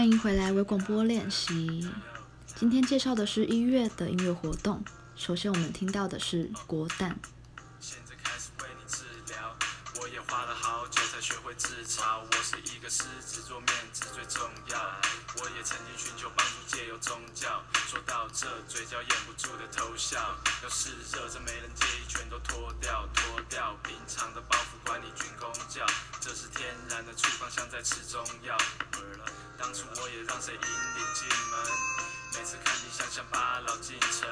欢迎回来微广播练习。今天介绍的是一月的音乐活动。首先，我们听到的是国蛋。学会自嘲，我是一个狮子座，面子最重要。我也曾经寻求帮助，借由宗教。说到这，嘴角掩不住的偷笑。要是热着没人介意，全都脱掉，脱掉。平常的包袱管你军公教，这是天然的处方，像在吃中药。当初我也让谁引领进门，每次看你像想把老进城，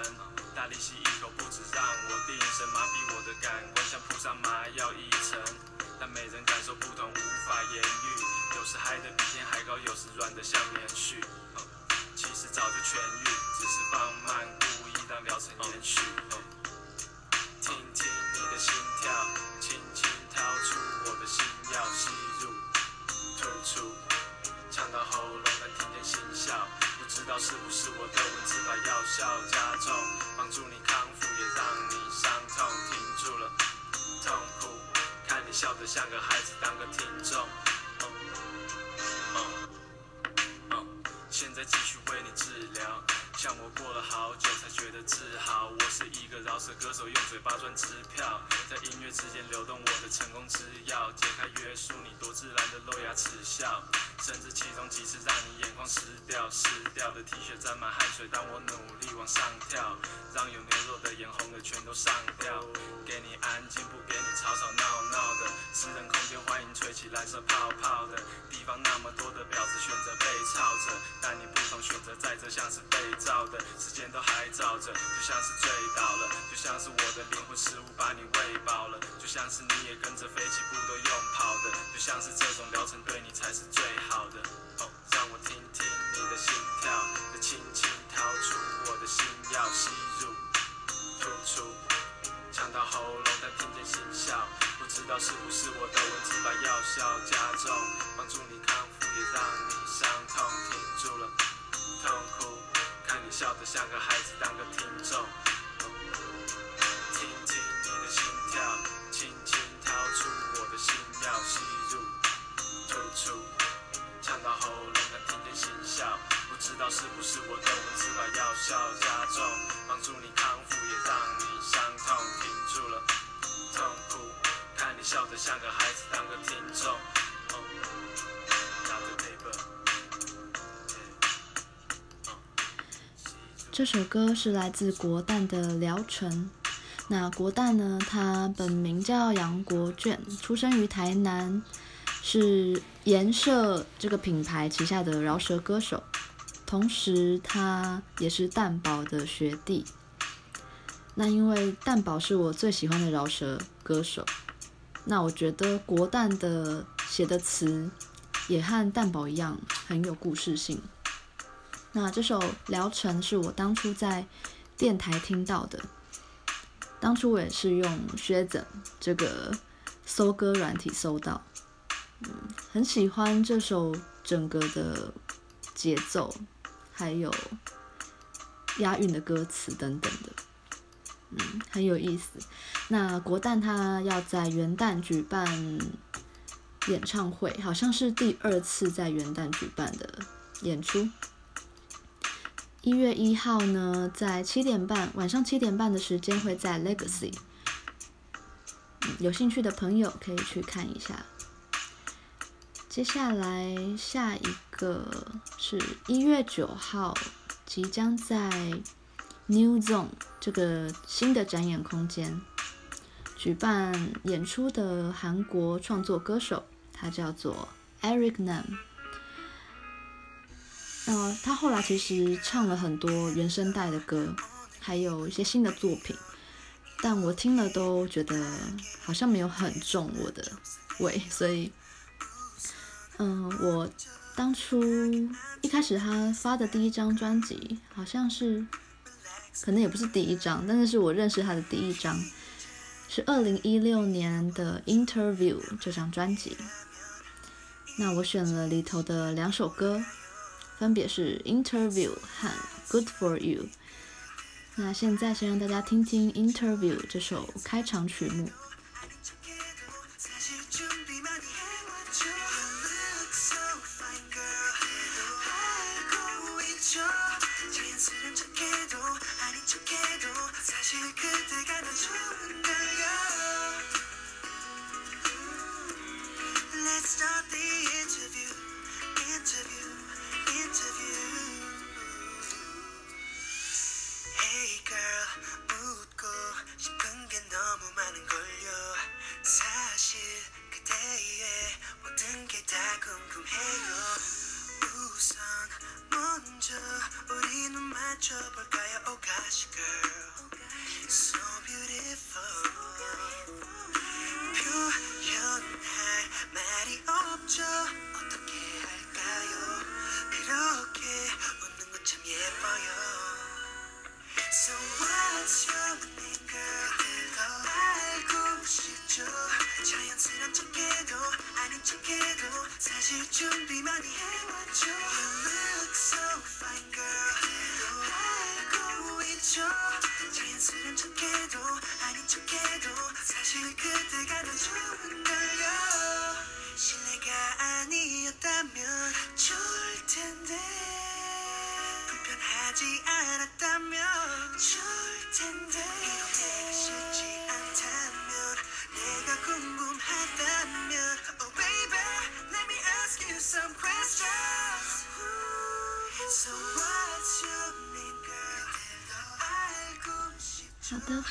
大力吸一口，不止让我定神，麻痹我的感官，像铺上麻药一层。但每人感受不同，无法言喻。有时嗨得比天还高，有时软得像棉絮。其实早就痊愈，只是放慢，故意让疗程延续。是不是我的文字把药效加重，帮助你康复，也让你伤痛停住了，痛苦。看你笑得像个孩子，当个听众。嗯嗯嗯，现在继续为你治疗。像我过了好久才觉得自豪，我是一个饶舌歌手，用嘴巴赚支票，在音乐之间流动我的成功之钥，解开约束你多自然的露牙齿笑，甚至其中几次让你眼眶湿掉，湿掉的 T 恤沾满汗水，当我努力往上跳，让有牛肉的眼红的全都上吊，给你安静，不给你吵吵闹闹的私人空间，欢迎吹起蓝色泡泡的地方，那么多的婊子选择被操着，但你不同选择在这像是被。照的时间都还早着，就像是醉倒了，就像是我的灵魂食物把你喂饱了，就像是你也跟着飞起步都用跑的，就像是这种疗程对你才是最好的。哦，让我听听你的心跳，再轻轻掏出我的心药，吸入，吐出，呛到喉咙，但听见心笑，不知道是不是我的文字把药效加重，帮助你康复，也让你伤痛停住了，痛苦。笑得像个孩子，当个听众，听听你的心跳，轻轻掏出我的心药，吸入，吐出，呛到喉咙能听见心笑，不知道是不是我的文字把药效加重，帮助你康复，也让你伤痛停住了，痛苦。看你笑得像个孩子，当个听众。这首歌是来自国蛋的《疗程》。那国蛋呢？他本名叫杨国卷，出生于台南，是颜社这个品牌旗下的饶舌歌手。同时，他也是蛋宝的学弟。那因为蛋宝是我最喜欢的饶舌歌手，那我觉得国蛋的写的词也和蛋宝一样很有故事性。那这首《疗程》是我当初在电台听到的，当初我也是用靴子这个搜歌软体搜到，嗯，很喜欢这首整个的节奏，还有押韵的歌词等等的，嗯，很有意思。那国蛋他要在元旦举办演唱会，好像是第二次在元旦举办的演出。一月一号呢，在七点半，晚上七点半的时间会在 Legacy，有兴趣的朋友可以去看一下。接下来下一个是一月九号，即将在 New Zone 这个新的展演空间举办演出的韩国创作歌手，他叫做 Eric Nam。呃，他后来其实唱了很多原声带的歌，还有一些新的作品，但我听了都觉得好像没有很重我的胃，所以，嗯、我当初一开始他发的第一张专辑，好像是，可能也不是第一张，但是是我认识他的第一张，是二零一六年的《Interview》这张专辑，那我选了里头的两首歌。分别是 Interview 和 Good for You。那现在先让大家听听 Interview 这首开场曲目。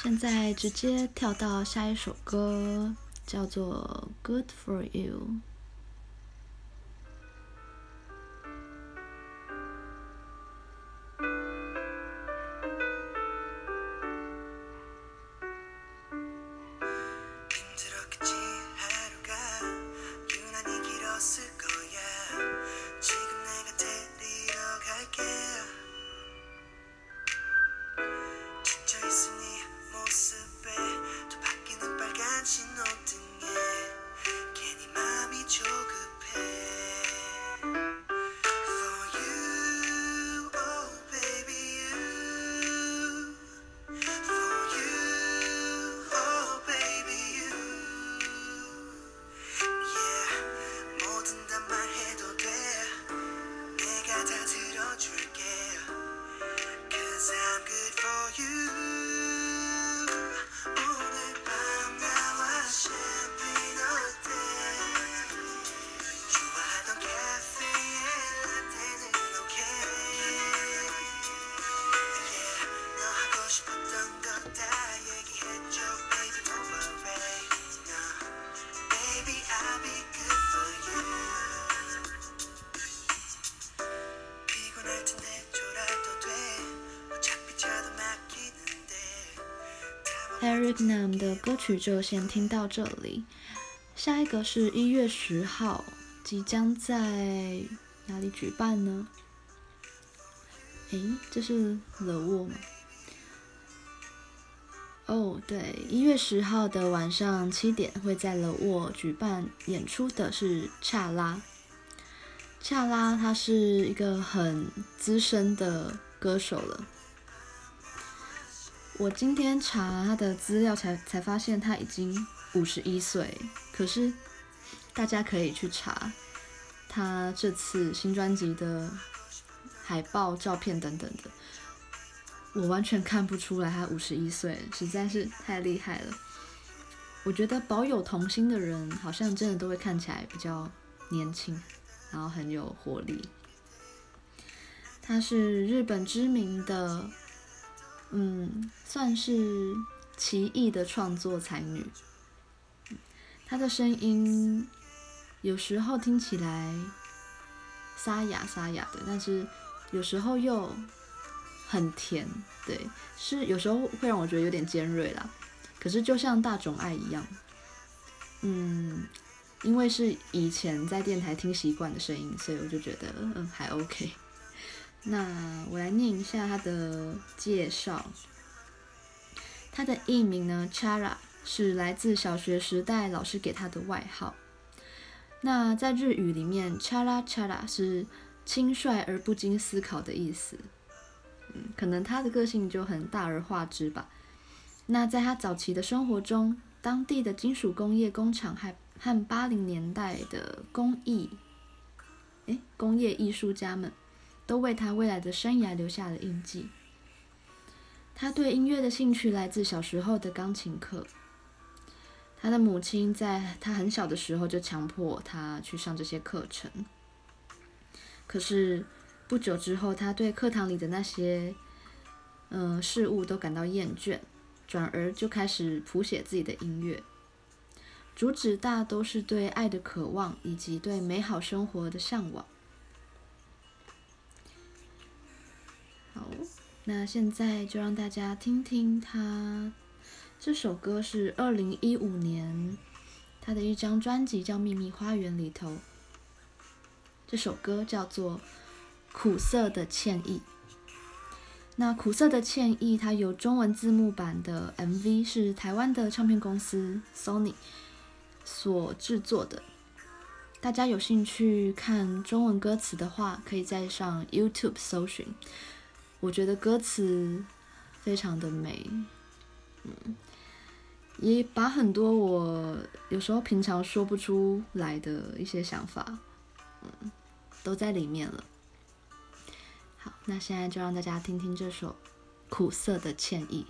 现在直接跳到下一首歌，叫做《Good for You》。Eric Nam 的歌曲就先听到这里，下一个是一月十号，即将在哪里举办呢？诶，这是 The Wall 吗？哦，对，一月十号的晚上七点会在 The 沃举办演出的是恰拉。恰拉他是一个很资深的歌手了。我今天查他的资料才才发现他已经五十一岁，可是大家可以去查他这次新专辑的海报、照片等等的，我完全看不出来他五十一岁，实在是太厉害了。我觉得保有童心的人，好像真的都会看起来比较年轻，然后很有活力。他是日本知名的。嗯，算是奇异的创作才女。她的声音有时候听起来沙哑沙哑的，但是有时候又很甜，对，是有时候会让我觉得有点尖锐啦。可是就像大众爱一样，嗯，因为是以前在电台听习惯的声音，所以我就觉得嗯还 OK。那我来念一下他的介绍。他的艺名呢，Chara 是来自小学时代老师给他的外号。那在日语里面，Chara Chara 是轻率而不经思考的意思。嗯，可能他的个性就很大而化之吧。那在他早期的生活中，当地的金属工业工厂还和八零年代的工艺，诶，工业艺术家们。都为他未来的生涯留下了印记。他对音乐的兴趣来自小时候的钢琴课。他的母亲在他很小的时候就强迫他去上这些课程。可是不久之后，他对课堂里的那些嗯、事物都感到厌倦，转而就开始谱写自己的音乐。主旨大都是对爱的渴望以及对美好生活的向往。好，那现在就让大家听听他这首歌，是二零一五年他的一张专辑叫《秘密花园》里头。这首歌叫做《苦涩的歉意》。那《苦涩的歉意》它有中文字幕版的 MV，是台湾的唱片公司 Sony。所制作的，大家有兴趣看中文歌词的话，可以再上 YouTube 搜寻。我觉得歌词非常的美，嗯，也把很多我有时候平常说不出来的一些想法，嗯，都在里面了。好，那现在就让大家听听这首《苦涩的歉意》。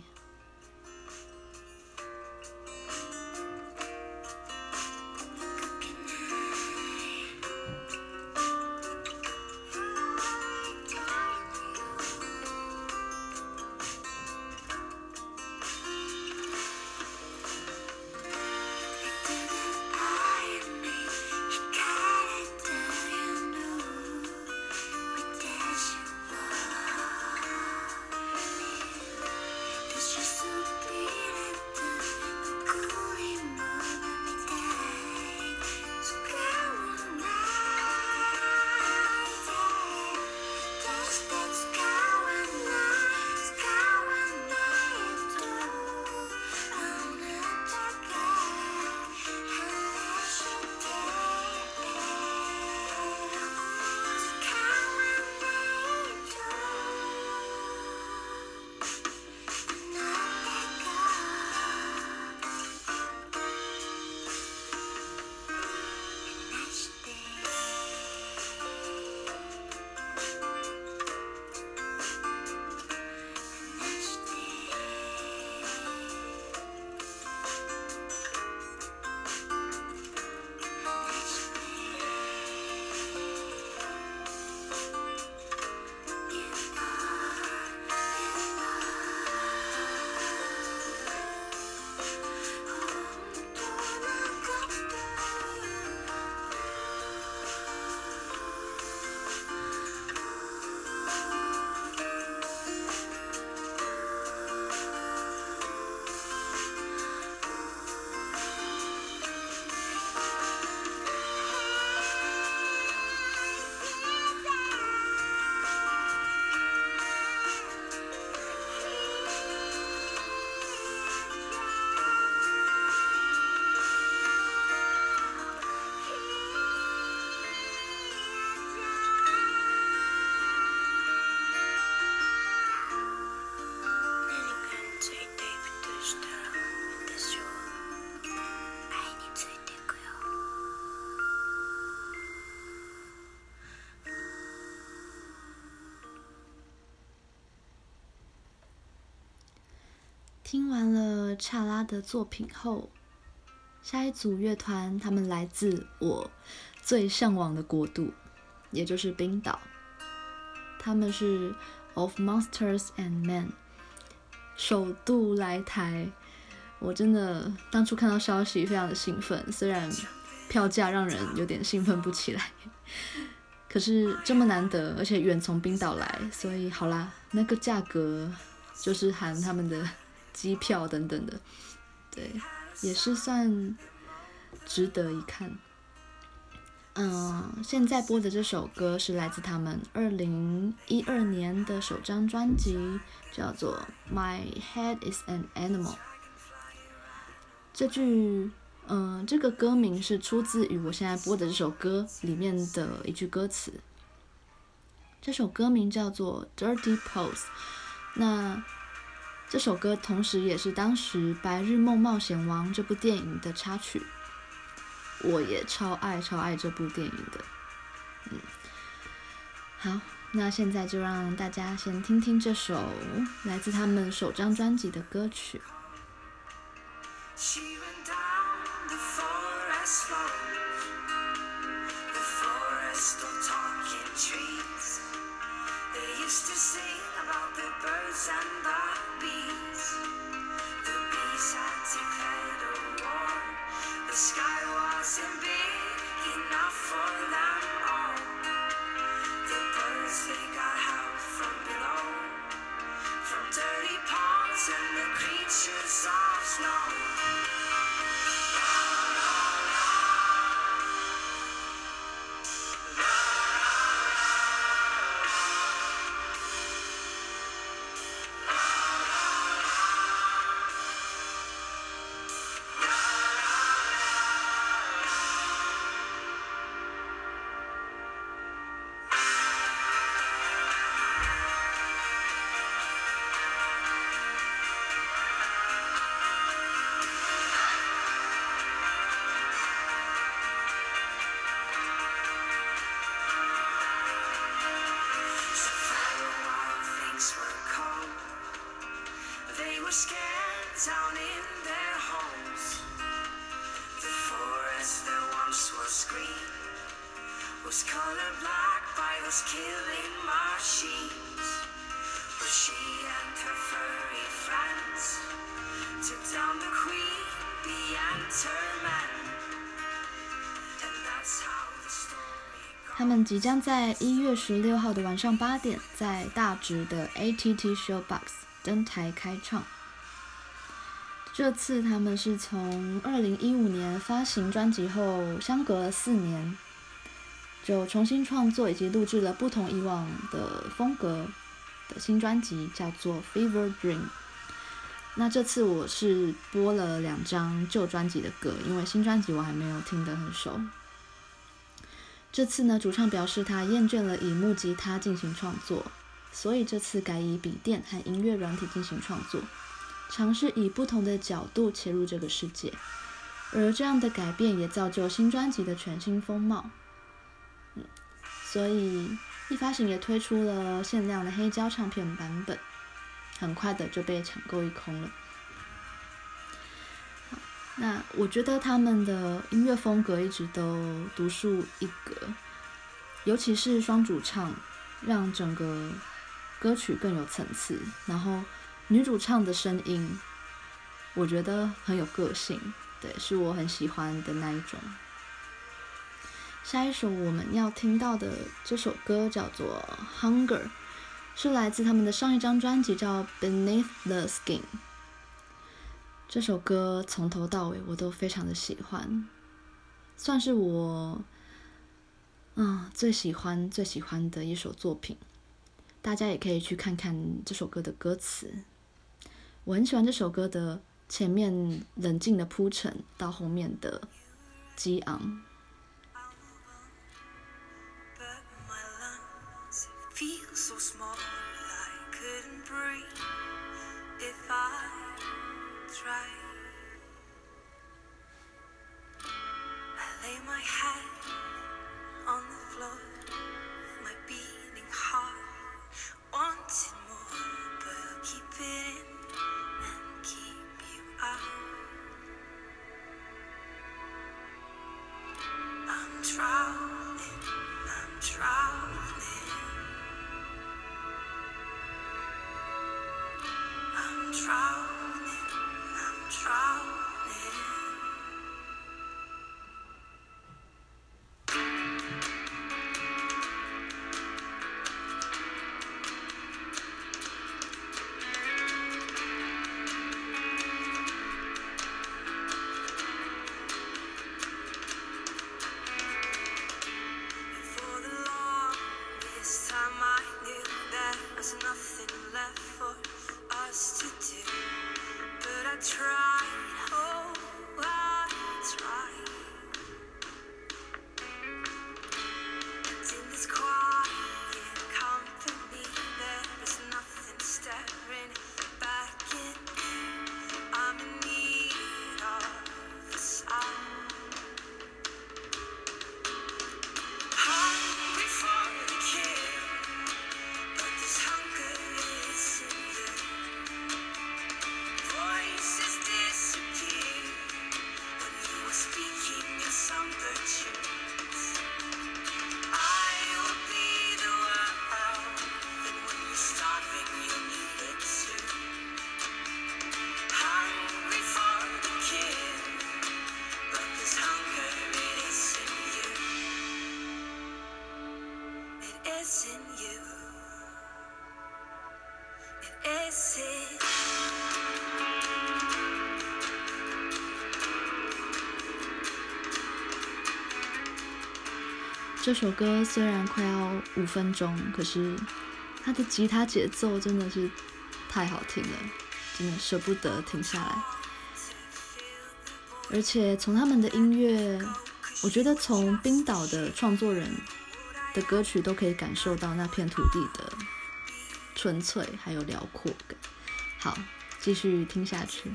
听完了恰拉的作品后，下一组乐团他们来自我最向往的国度，也就是冰岛。他们是 Of Monsters and Men，首度来台，我真的当初看到消息非常的兴奋，虽然票价让人有点兴奋不起来，可是这么难得，而且远从冰岛来，所以好啦，那个价格就是含他们的。机票等等的，对，也是算值得一看。嗯，现在播的这首歌是来自他们二零一二年的首张专辑，叫做《My Head Is an Animal》。这句，嗯，这个歌名是出自于我现在播的这首歌里面的一句歌词。这首歌名叫做《Dirty Pose》。那。这首歌同时也是当时《白日梦冒险王》这部电影的插曲，我也超爱超爱这部电影的。嗯，好，那现在就让大家先听听这首来自他们首张专辑的歌曲。declared a war. The sky wasn't big enough for. 他们即将在一月十六号的晚上八点，在大直的 ATT Showbox 登台开唱。这次他们是从二零一五年发行专辑后，相隔了四年，就重新创作以及录制了不同以往的风格。的新专辑，叫做《Fever Dream》。那这次我是播了两张旧专辑的歌，因为新专辑我还没有听得很熟。这次呢，主唱表示他厌倦了以木吉他进行创作，所以这次改以笔电和音乐软体进行创作，尝试以不同的角度切入这个世界。而这样的改变也造就新专辑的全新风貌。嗯，所以一发行也推出了限量的黑胶唱片版本，很快的就被抢购一空了。那我觉得他们的音乐风格一直都独树一格，尤其是双主唱，让整个歌曲更有层次。然后女主唱的声音，我觉得很有个性，对，是我很喜欢的那一种。下一首我们要听到的这首歌叫做《Hunger》，是来自他们的上一张专辑叫《Beneath the Skin》。这首歌从头到尾我都非常的喜欢，算是我，嗯，最喜欢最喜欢的一首作品。大家也可以去看看这首歌的歌词。我很喜欢这首歌的前面冷静的铺陈，到后面的激昂。my head on the floor, my beating heart wanted more, but I'll keep it in and keep you out. I'm drowning. 这首歌虽然快要五分钟，可是它的吉他节奏真的是太好听了，真的舍不得停下来。而且从他们的音乐，我觉得从冰岛的创作人的歌曲都可以感受到那片土地的纯粹还有辽阔感。好，继续听下去。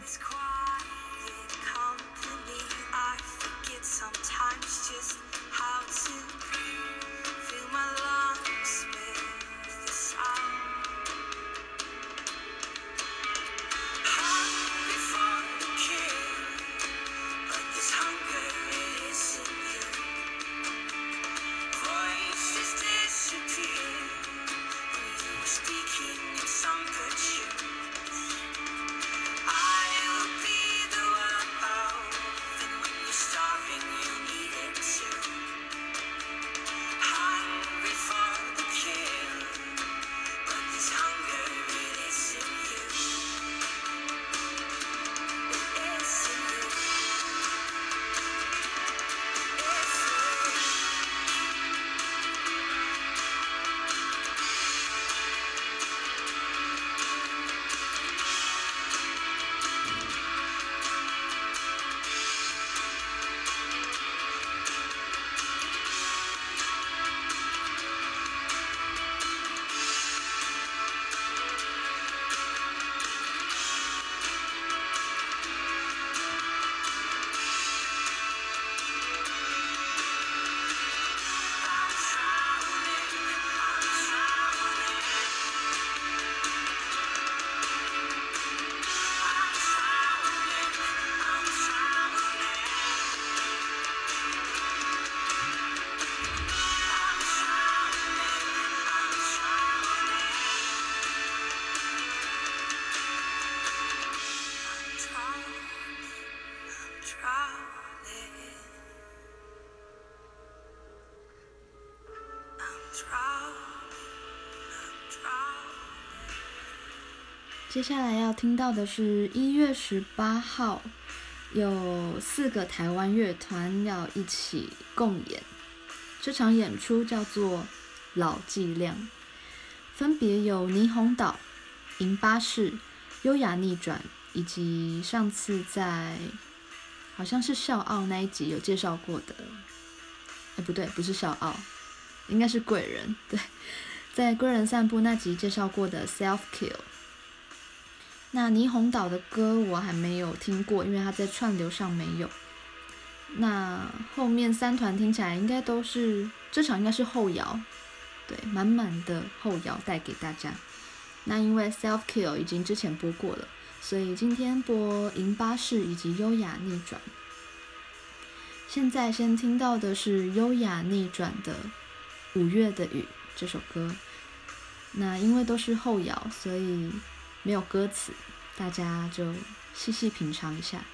接下来要听到的是一月十八号，有四个台湾乐团要一起共演。这场演出叫做《老伎俩》，分别有霓虹岛、银巴士、优雅逆转，以及上次在好像是笑傲那一集有介绍过的，哎，不对，不是笑傲，应该是贵人。对，在贵人散步那集介绍过的 Self Kill。那霓虹岛的歌我还没有听过，因为它在串流上没有。那后面三团听起来应该都是这场应该是后摇，对，满满的后摇带给大家。那因为 Self Kill 已经之前播过了，所以今天播银巴士以及优雅逆转。现在先听到的是优雅逆转的五月的雨这首歌。那因为都是后摇，所以。没有歌词，大家就细细品尝一下。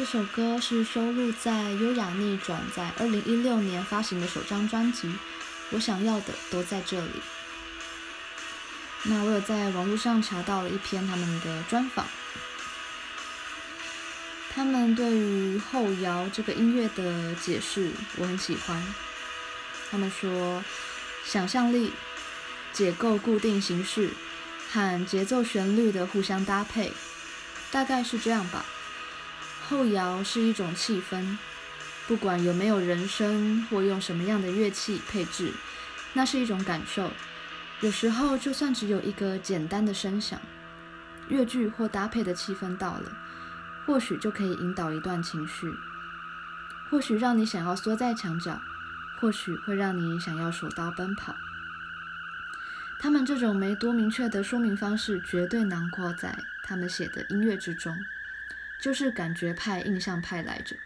这首歌是收录在《优雅逆转》在二零一六年发行的首张专辑《我想要的都在这里》。那我有在网络上查到了一篇他们的专访，他们对于后摇这个音乐的解释我很喜欢。他们说，想象力、解构固定形式和节奏旋律的互相搭配，大概是这样吧。后摇是一种气氛，不管有没有人声或用什么样的乐器配置，那是一种感受。有时候，就算只有一个简单的声响，乐句或搭配的气氛到了，或许就可以引导一段情绪，或许让你想要缩在墙角，或许会让你想要手刀奔跑。他们这种没多明确的说明方式，绝对囊括在他们写的音乐之中，就是感觉派、印象派来着。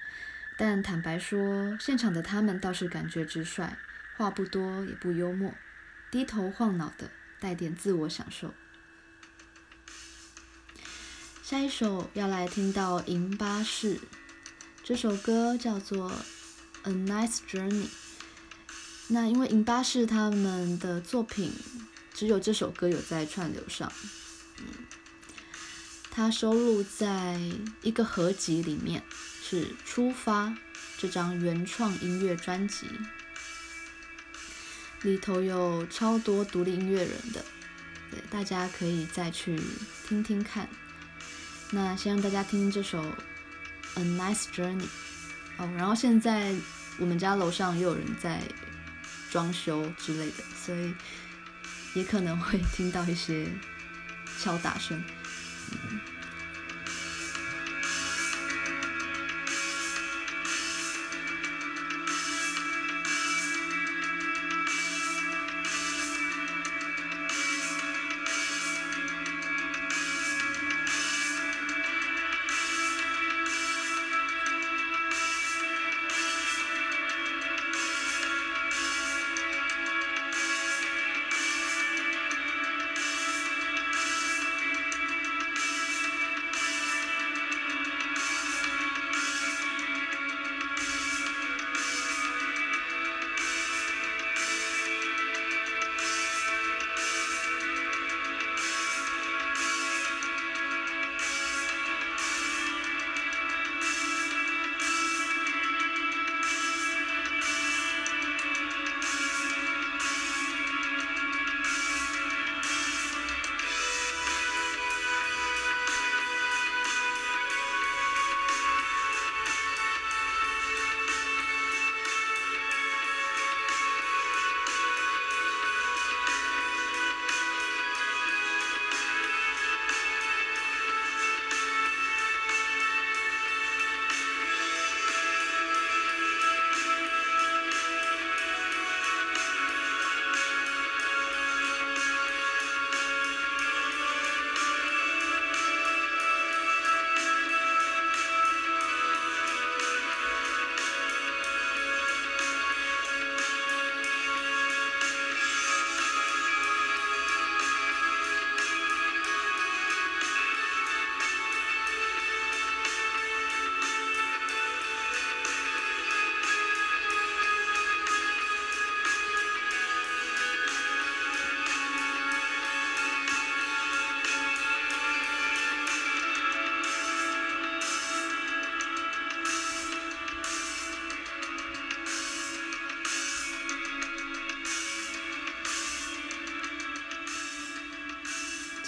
但坦白说，现场的他们倒是感觉直率，话不多也不幽默。低头晃脑的，带点自我享受。下一首要来听到《银巴士》，这首歌叫做《A Nice Journey》。那因为银巴士他们的作品只有这首歌有在串流上，它收录在一个合集里面，是《出发》这张原创音乐专辑。里头有超多独立音乐人的，对，大家可以再去听听看。那先让大家听听这首《A Nice Journey》哦，然后现在我们家楼上又有人在装修之类的，所以也可能会听到一些敲打声。嗯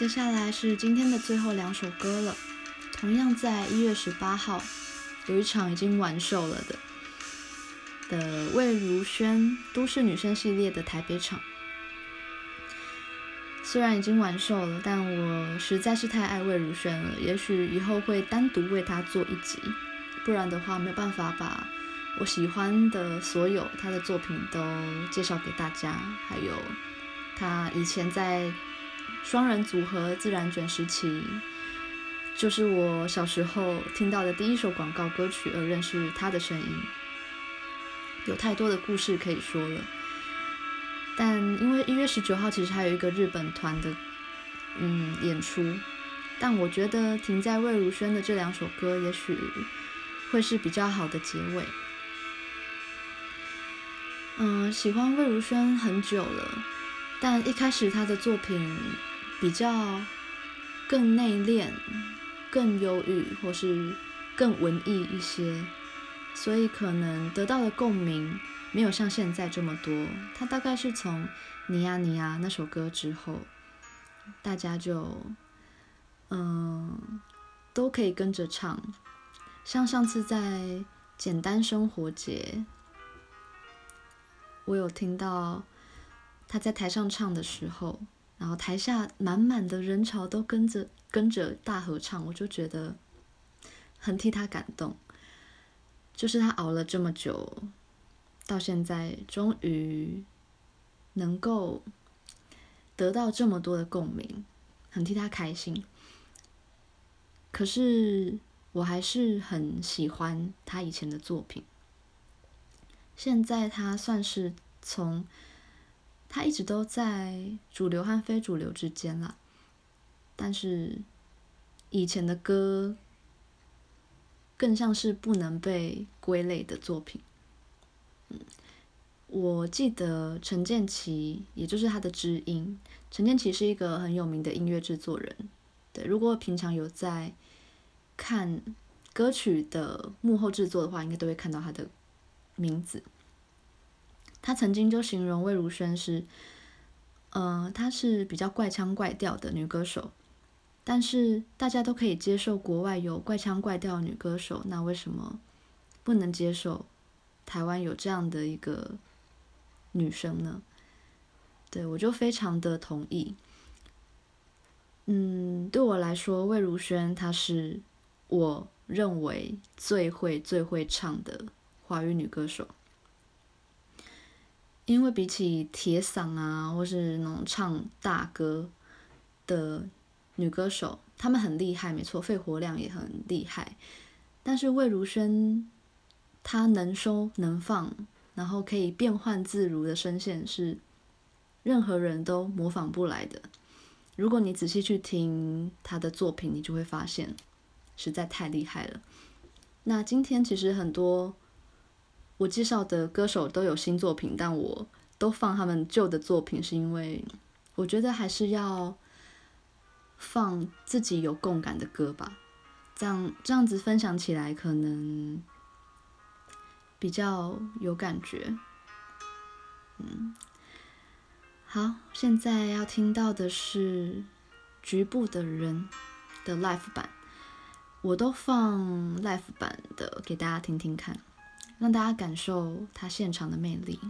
接下来是今天的最后两首歌了，同样在一月十八号有一场已经完售了的的魏如萱都市女生系列的台北场。虽然已经完售了，但我实在是太爱魏如萱了，也许以后会单独为她做一集，不然的话没有办法把我喜欢的所有她的作品都介绍给大家，还有她以前在。双人组合自然卷时期，就是我小时候听到的第一首广告歌曲，而认识他的声音。有太多的故事可以说了，但因为一月十九号其实还有一个日本团的嗯演出，但我觉得停在魏如萱的这两首歌，也许会是比较好的结尾。嗯，喜欢魏如萱很久了，但一开始她的作品比较更内敛、更忧郁，或是更文艺一些，所以可能得到的共鸣没有像现在这么多。他大概是从《你呀你呀》那首歌之后，大家就嗯都可以跟着唱，像上次在简单生活节。我有听到他在台上唱的时候，然后台下满满的人潮都跟着跟着大合唱，我就觉得很替他感动。就是他熬了这么久，到现在终于能够得到这么多的共鸣，很替他开心。可是我还是很喜欢他以前的作品。现在他算是从，他一直都在主流和非主流之间啦。但是以前的歌更像是不能被归类的作品。嗯，我记得陈建骐，也就是他的知音，陈建骐是一个很有名的音乐制作人。对，如果平常有在看歌曲的幕后制作的话，应该都会看到他的。名字，他曾经就形容魏如萱是，呃，她是比较怪腔怪调的女歌手，但是大家都可以接受国外有怪腔怪调女歌手，那为什么不能接受台湾有这样的一个女生呢？对，我就非常的同意。嗯，对我来说，魏如萱她是我认为最会最会唱的。华语女歌手，因为比起铁嗓啊，或是那种唱大歌的女歌手，她们很厉害，没错，肺活量也很厉害。但是魏如萱，她能收能放，然后可以变换自如的声线，是任何人都模仿不来的。如果你仔细去听她的作品，你就会发现，实在太厉害了。那今天其实很多。我介绍的歌手都有新作品，但我都放他们旧的作品，是因为我觉得还是要放自己有共感的歌吧，这样这样子分享起来可能比较有感觉。嗯，好，现在要听到的是局部的人的 live 版，我都放 live 版的给大家听听看。让大家感受他现场的魅力。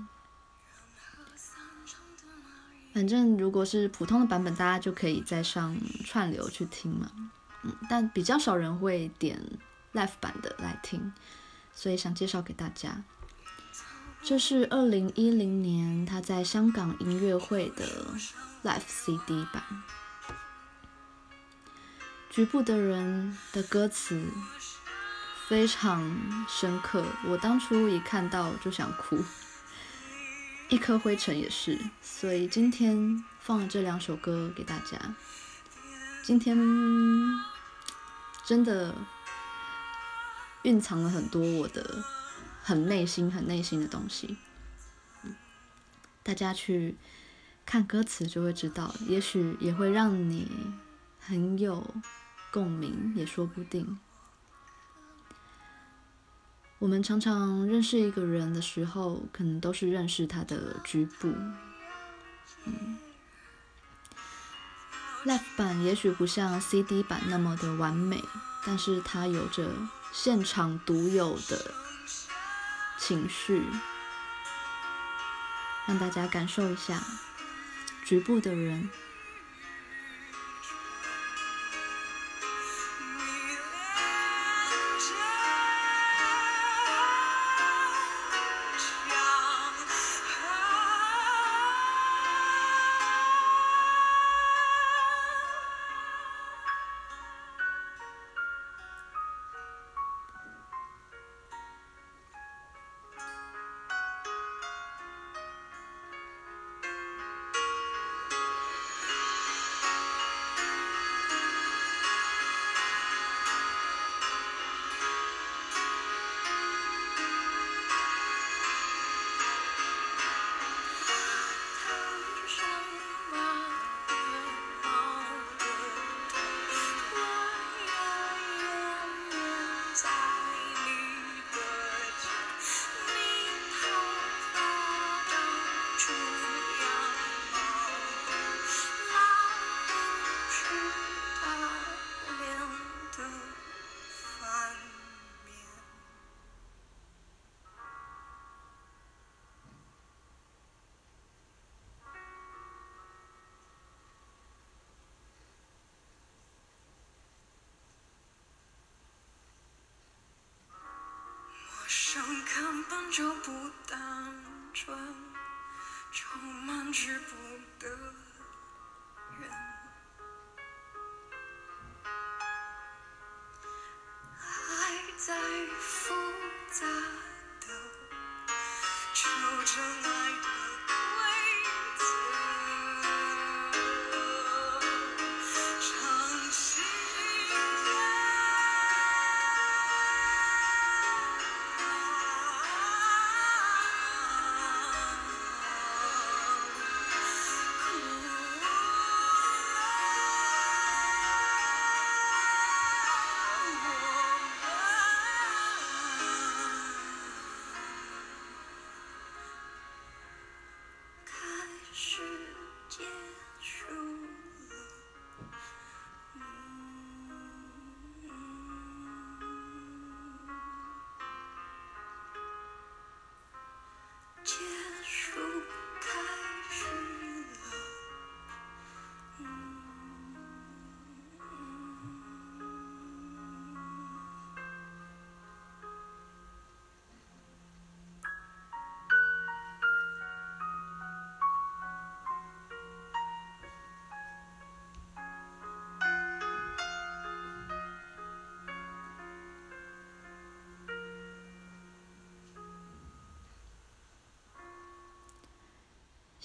反正如果是普通的版本，大家就可以再上串流去听嘛。嗯，但比较少人会点 live 版的来听，所以想介绍给大家。这是二零一零年他在香港音乐会的 live CD 版。局部的人的歌词。非常深刻，我当初一看到就想哭，一颗灰尘也是，所以今天放了这两首歌给大家。今天真的蕴藏了很多我的很内心、很内心的东西，大家去看歌词就会知道，也许也会让你很有共鸣，也说不定。我们常常认识一个人的时候，可能都是认识他的局部。嗯，Live 版也许不像 CD 版那么的完美，但是它有着现场独有的情绪，让大家感受一下局部的人。生根本就不单纯，充满值不得。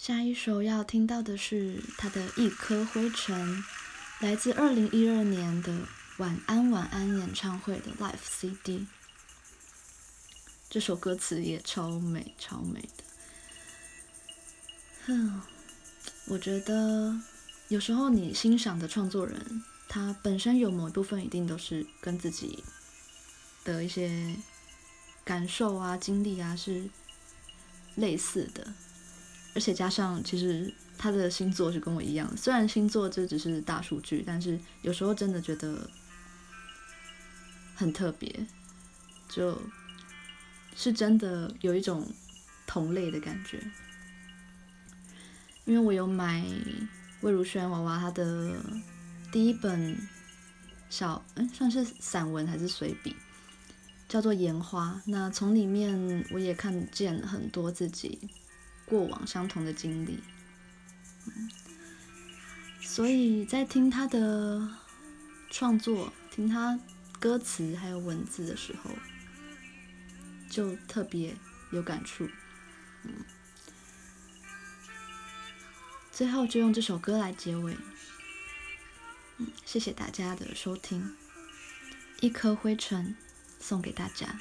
下一首要听到的是他的一颗灰尘，来自二零一二年的《晚安晚安》演唱会的 Live CD。这首歌词也超美超美的。哼，我觉得有时候你欣赏的创作人，他本身有某一部分一定都是跟自己的一些感受啊、经历啊是类似的。而且加上，其实他的星座是跟我一样，虽然星座这只是大数据，但是有时候真的觉得很特别，就是真的有一种同类的感觉。因为我有买魏如萱娃娃她的第一本小，嗯，算是散文还是随笔，叫做《烟花》。那从里面我也看见很多自己。过往相同的经历，所以在听他的创作、听他歌词还有文字的时候，就特别有感触。最后就用这首歌来结尾。谢谢大家的收听，一颗灰尘送给大家。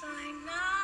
sign now.